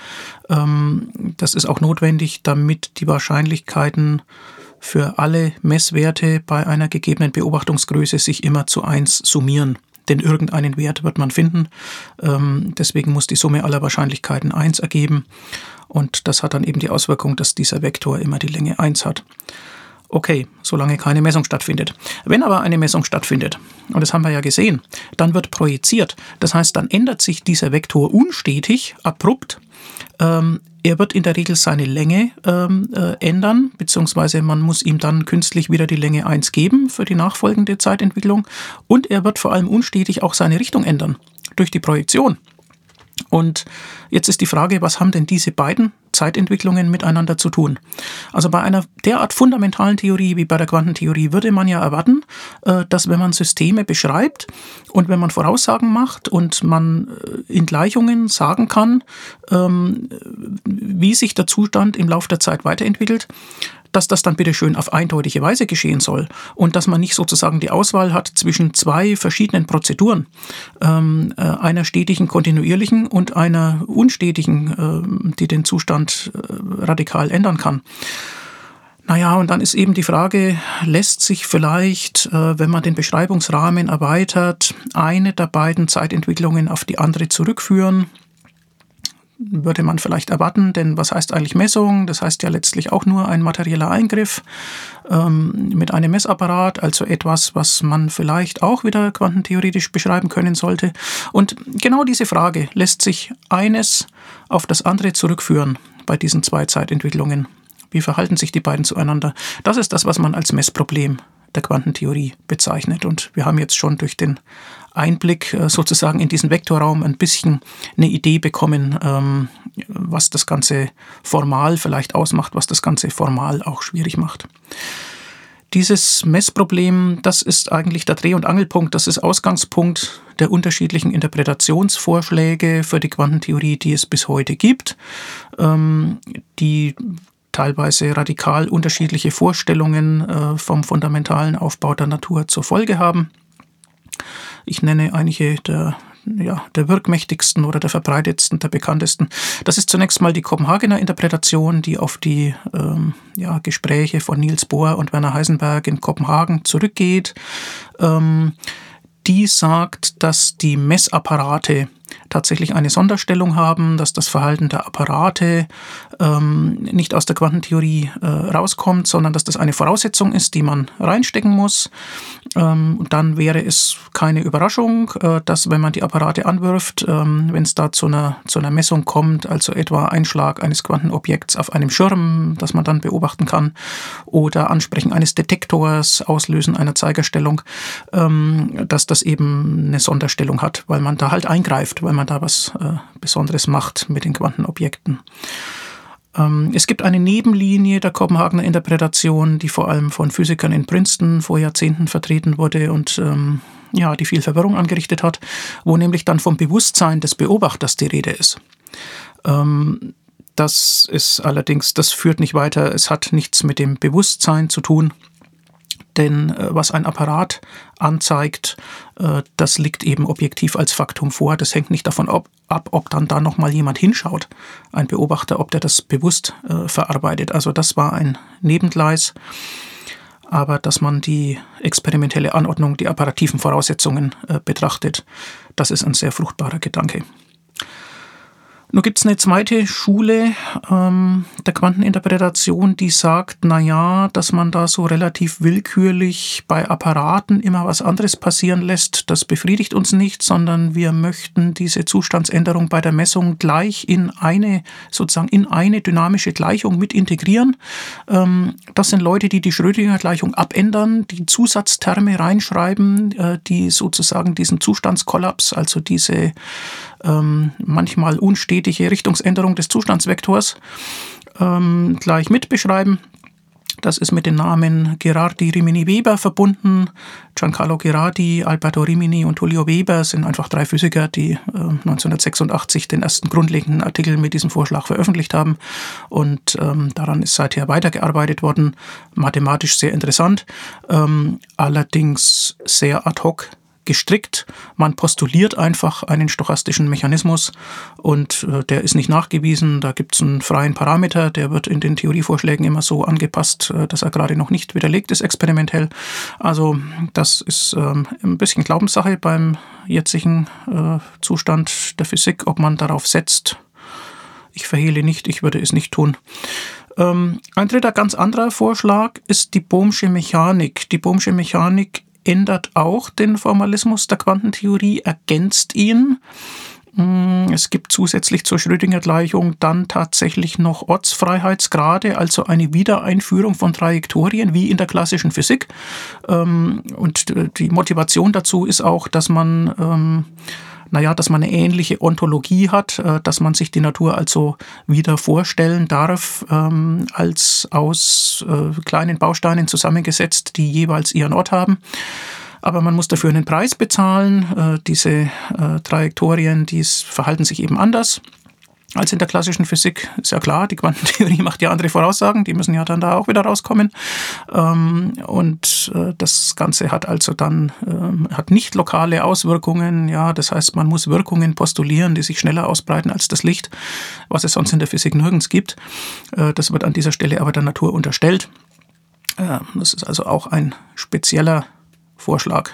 Ähm, das ist auch notwendig, damit die Wahrscheinlichkeiten für alle Messwerte bei einer gegebenen Beobachtungsgröße sich immer zu 1 summieren. Denn irgendeinen Wert wird man finden. Ähm, deswegen muss die Summe aller Wahrscheinlichkeiten 1 ergeben. Und das hat dann eben die Auswirkung, dass dieser Vektor immer die Länge 1 hat. Okay, solange keine Messung stattfindet. Wenn aber eine Messung stattfindet, und das haben wir ja gesehen, dann wird projiziert. Das heißt, dann ändert sich dieser Vektor unstetig, abrupt. Ähm, er wird in der Regel seine Länge ähm, äh, ändern, beziehungsweise man muss ihm dann künstlich wieder die Länge 1 geben für die nachfolgende Zeitentwicklung. Und er wird vor allem unstetig auch seine Richtung ändern durch die Projektion. Und jetzt ist die Frage, was haben denn diese beiden Zeitentwicklungen miteinander zu tun? Also bei einer derart fundamentalen Theorie wie bei der Quantentheorie würde man ja erwarten, äh, dass wenn man Systeme beschreibt und wenn man Voraussagen macht und man äh, in Gleichungen sagen kann, ähm, wie sich der Zustand im Laufe der Zeit weiterentwickelt, dass das dann bitte schön auf eindeutige Weise geschehen soll und dass man nicht sozusagen die Auswahl hat zwischen zwei verschiedenen Prozeduren, ähm, äh, einer stetigen, kontinuierlichen und einer unstetigen, äh, die den Zustand äh, radikal ändern kann. Naja, und dann ist eben die Frage, lässt sich vielleicht, äh, wenn man den Beschreibungsrahmen erweitert, eine der beiden Zeitentwicklungen auf die andere zurückführen? Würde man vielleicht erwarten, denn was heißt eigentlich Messung? Das heißt ja letztlich auch nur ein materieller Eingriff ähm, mit einem Messapparat, also etwas, was man vielleicht auch wieder quantentheoretisch beschreiben können sollte. Und genau diese Frage lässt sich eines auf das andere zurückführen bei diesen zwei Zeitentwicklungen. Wie verhalten sich die beiden zueinander? Das ist das, was man als Messproblem der Quantentheorie bezeichnet. Und wir haben jetzt schon durch den Einblick äh, sozusagen in diesen Vektorraum ein bisschen eine Idee bekommen, ähm, was das Ganze formal vielleicht ausmacht, was das Ganze formal auch schwierig macht. Dieses Messproblem, das ist eigentlich der Dreh- und Angelpunkt, das ist Ausgangspunkt der unterschiedlichen Interpretationsvorschläge für die Quantentheorie, die es bis heute gibt, ähm, die teilweise radikal unterschiedliche Vorstellungen äh, vom fundamentalen Aufbau der Natur zur Folge haben. Ich nenne einige der, ja, der wirkmächtigsten oder der verbreitetsten, der bekanntesten. Das ist zunächst mal die Kopenhagener Interpretation, die auf die ähm, ja, Gespräche von Niels Bohr und Werner Heisenberg in Kopenhagen zurückgeht. Ähm, die sagt, dass die Messapparate tatsächlich eine Sonderstellung haben, dass das Verhalten der Apparate ähm, nicht aus der Quantentheorie äh, rauskommt, sondern dass das eine Voraussetzung ist, die man reinstecken muss. Ähm, dann wäre es keine Überraschung, äh, dass wenn man die Apparate anwirft, ähm, wenn es da zu einer, zu einer Messung kommt, also etwa Einschlag eines Quantenobjekts auf einem Schirm, das man dann beobachten kann, oder Ansprechen eines Detektors, Auslösen einer Zeigerstellung, ähm, dass das eben eine Sonderstellung hat, weil man da halt eingreift, weil man da was äh, Besonderes macht mit den Quantenobjekten. Ähm, es gibt eine Nebenlinie der Kopenhagener Interpretation, die vor allem von Physikern in Princeton vor Jahrzehnten vertreten wurde und ähm, ja, die viel Verwirrung angerichtet hat, wo nämlich dann vom Bewusstsein des Beobachters die Rede ist. Ähm, das ist allerdings, das führt nicht weiter. Es hat nichts mit dem Bewusstsein zu tun, denn äh, was ein Apparat anzeigt, äh, das liegt eben objektiv als Faktum vor. Das hängt nicht davon ab, ob dann da nochmal jemand hinschaut, ein Beobachter, ob der das bewusst äh, verarbeitet. Also das war ein Nebengleis. Aber dass man die experimentelle Anordnung, die apparativen Voraussetzungen betrachtet, das ist ein sehr fruchtbarer Gedanke. Nun gibt es eine zweite Schule ähm, der Quanteninterpretation, die sagt, na ja, dass man da so relativ willkürlich bei Apparaten immer was anderes passieren lässt, das befriedigt uns nicht, sondern wir möchten diese Zustandsänderung bei der Messung gleich in eine, sozusagen in eine dynamische Gleichung mit integrieren. Ähm, das sind Leute, die die Schrödinger-Gleichung abändern, die Zusatzterme reinschreiben, äh, die sozusagen diesen Zustandskollaps, also diese ähm, manchmal unstetige Richtungsänderung des Zustandsvektors ähm, gleich mit beschreiben. Das ist mit den Namen Gerardi Rimini Weber verbunden. Giancarlo Gerardi, Alberto Rimini und Julio Weber sind einfach drei Physiker, die äh, 1986 den ersten grundlegenden Artikel mit diesem Vorschlag veröffentlicht haben. Und ähm, daran ist seither weitergearbeitet worden. Mathematisch sehr interessant, ähm, allerdings sehr ad hoc gestrickt. Man postuliert einfach einen stochastischen Mechanismus und äh, der ist nicht nachgewiesen. Da gibt es einen freien Parameter, der wird in den Theorievorschlägen immer so angepasst, äh, dass er gerade noch nicht widerlegt ist experimentell. Also das ist ähm, ein bisschen Glaubenssache beim jetzigen äh, Zustand der Physik, ob man darauf setzt. Ich verhehle nicht, ich würde es nicht tun. Ähm, ein dritter ganz anderer Vorschlag ist die Bohmsche Mechanik. Die Bohmsche Mechanik ändert auch den Formalismus der Quantentheorie, ergänzt ihn. Mm, es gibt zusätzlich zur Schrödinger-Gleichung dann tatsächlich noch Ortsfreiheitsgrade, also eine Wiedereinführung von Trajektorien wie in der klassischen Physik. Ähm, und die Motivation dazu ist auch, dass man ähm, naja, dass man eine ähnliche Ontologie hat, äh, dass man sich die Natur also wieder vorstellen darf, ähm, als aus äh, kleinen Bausteinen zusammengesetzt, die jeweils ihren Ort haben. Aber man muss dafür einen Preis bezahlen. Äh, diese Trajektorien, die verhalten sich eben anders als in der klassischen Physik. Ist ja klar, die Quantentheorie macht ja andere Voraussagen, die müssen ja dann da auch wieder rauskommen. Ähm, und äh, das Ganze hat also dann ähm, hat nicht lokale Auswirkungen. Ja, das heißt, man muss Wirkungen postulieren, die sich schneller ausbreiten als das Licht, was es sonst in der Physik nirgends gibt. Äh, das wird an dieser Stelle aber der Natur unterstellt. Äh, das ist also auch ein spezieller Vorschlag,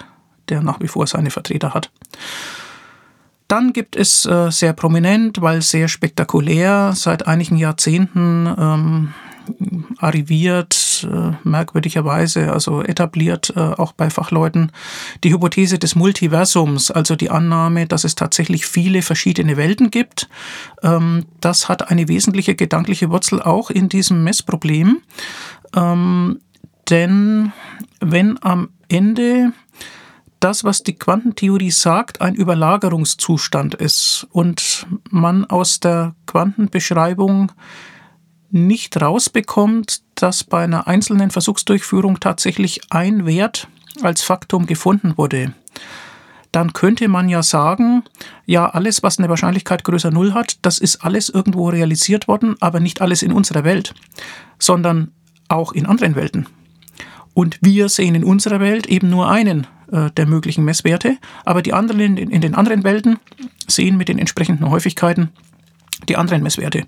der nach wie vor seine Vertreter hat. Dann gibt es äh, sehr prominent, weil sehr spektakulär, seit einigen Jahrzehnten ähm, arriviert, äh, merkwürdigerweise, also etabliert äh, auch bei Fachleuten, die Hypothese des Multiversums, also die Annahme, dass es tatsächlich viele verschiedene Welten gibt. Ähm, das hat eine wesentliche gedankliche Wurzel auch in diesem Messproblem. Ähm, denn wenn am Ende das, was die Quantentheorie sagt, ein Überlagerungszustand ist und man aus der Quantenbeschreibung nicht rausbekommt, dass bei einer einzelnen Versuchsdurchführung tatsächlich ein Wert als Faktum gefunden wurde, dann könnte man ja sagen, ja, alles, was eine Wahrscheinlichkeit größer Null hat, das ist alles irgendwo realisiert worden, aber nicht alles in unserer Welt, sondern auch in anderen Welten. Und wir sehen in unserer Welt eben nur einen äh, der möglichen Messwerte, aber die anderen in, in den anderen Welten sehen mit den entsprechenden Häufigkeiten die anderen Messwerte.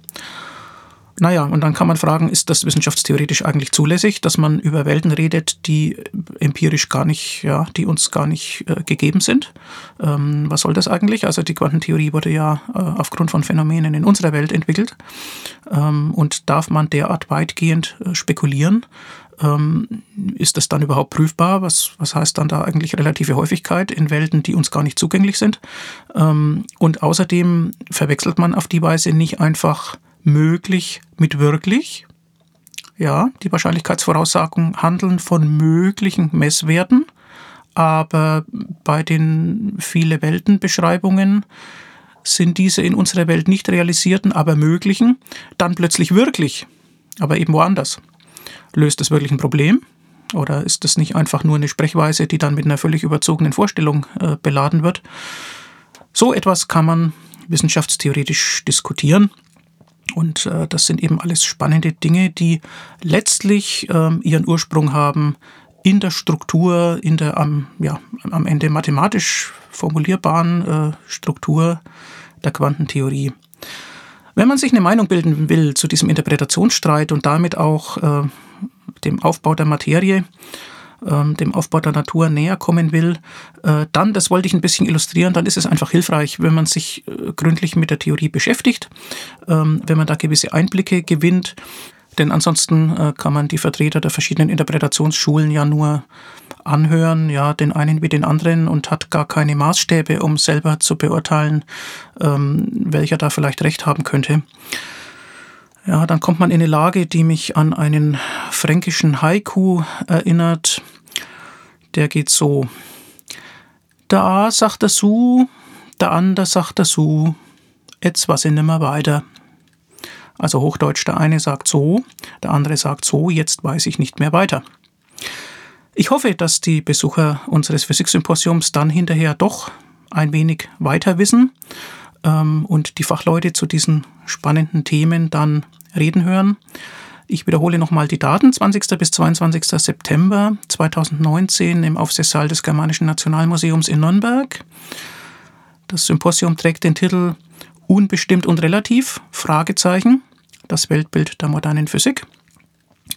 Naja, und dann kann man fragen, ist das wissenschaftstheoretisch eigentlich zulässig, dass man über Welten redet, die empirisch gar nicht, ja, die uns gar nicht äh, gegeben sind? Ähm, was soll das eigentlich? Also die Quantentheorie wurde ja äh, aufgrund von Phänomenen in unserer Welt entwickelt. Ähm, und darf man derart weitgehend äh, spekulieren? Ähm, ist das dann überhaupt prüfbar? Was, was heißt dann da eigentlich relative Häufigkeit in Welten, die uns gar nicht zugänglich sind? Ähm, und außerdem verwechselt man auf die Weise nicht einfach möglich mit wirklich. Ja, die Wahrscheinlichkeitsvoraussagen handeln von möglichen Messwerten, aber bei den viele Weltenbeschreibungen sind diese in unserer Welt nicht realisierten, aber möglichen, dann plötzlich wirklich, aber eben woanders. Löst das wirklich ein Problem? Oder ist das nicht einfach nur eine Sprechweise, die dann mit einer völlig überzogenen Vorstellung äh, beladen wird? So etwas kann man wissenschaftstheoretisch diskutieren. Und äh, das sind eben alles spannende Dinge, die letztlich ähm, ihren Ursprung haben in der Struktur, in der am, ja, am Ende mathematisch formulierbaren äh, Struktur der Quantentheorie. Wenn man sich eine Meinung bilden will zu diesem Interpretationsstreit und damit auch äh, dem Aufbau der Materie, ähm, dem Aufbau der Natur näher kommen will, äh, dann, das wollte ich ein bisschen illustrieren, dann ist es einfach hilfreich, wenn man sich äh, gründlich mit der Theorie beschäftigt, ähm, wenn man da gewisse Einblicke gewinnt. Denn ansonsten äh, kann man die Vertreter der verschiedenen Interpretationsschulen ja nur anhören, ja, den einen wie den anderen und hat gar keine Maßstäbe, um selber zu beurteilen, ähm, welcher da vielleicht recht haben könnte. Ja, dann kommt man in eine Lage, die mich an einen fränkischen Haiku erinnert. Der geht so. Der A sagt der Su, der andere sagt der Su, jetzt was ich nimmer weiter. Also Hochdeutsch, der eine sagt so, der andere sagt so, jetzt weiß ich nicht mehr weiter. Ich hoffe, dass die Besucher unseres Physiksymposiums dann hinterher doch ein wenig weiter wissen ähm, und die Fachleute zu diesen spannenden Themen dann reden hören. Ich wiederhole nochmal die Daten. 20. bis 22. September 2019 im Aufsichtssaal des Germanischen Nationalmuseums in Nürnberg. Das Symposium trägt den Titel Unbestimmt und relativ? Fragezeichen. Das Weltbild der modernen Physik.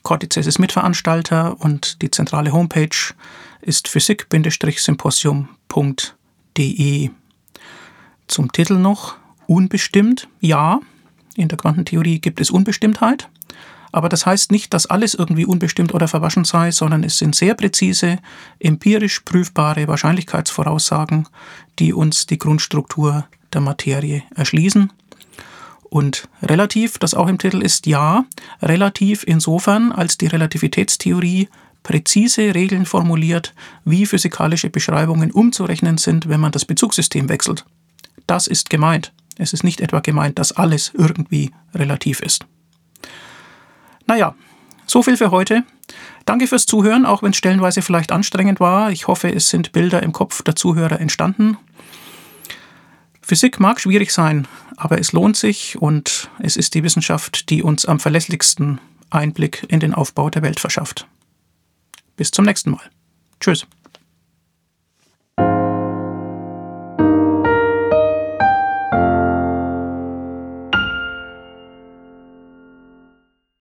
Cortices ist Mitveranstalter und die zentrale Homepage ist physik-symposium.de. Zum Titel noch unbestimmt. Ja, in der Quantentheorie gibt es Unbestimmtheit. Aber das heißt nicht, dass alles irgendwie unbestimmt oder verwaschen sei, sondern es sind sehr präzise, empirisch prüfbare Wahrscheinlichkeitsvoraussagen, die uns die Grundstruktur der Materie erschließen. Und relativ, das auch im Titel ist, ja, relativ insofern, als die Relativitätstheorie präzise Regeln formuliert, wie physikalische Beschreibungen umzurechnen sind, wenn man das Bezugssystem wechselt. Das ist gemeint. Es ist nicht etwa gemeint, dass alles irgendwie relativ ist. Naja, so viel für heute. Danke fürs Zuhören, auch wenn es stellenweise vielleicht anstrengend war. Ich hoffe, es sind Bilder im Kopf der Zuhörer entstanden. Physik mag schwierig sein, aber es lohnt sich und es ist die Wissenschaft, die uns am verlässlichsten Einblick in den Aufbau der Welt verschafft. Bis zum nächsten Mal. Tschüss.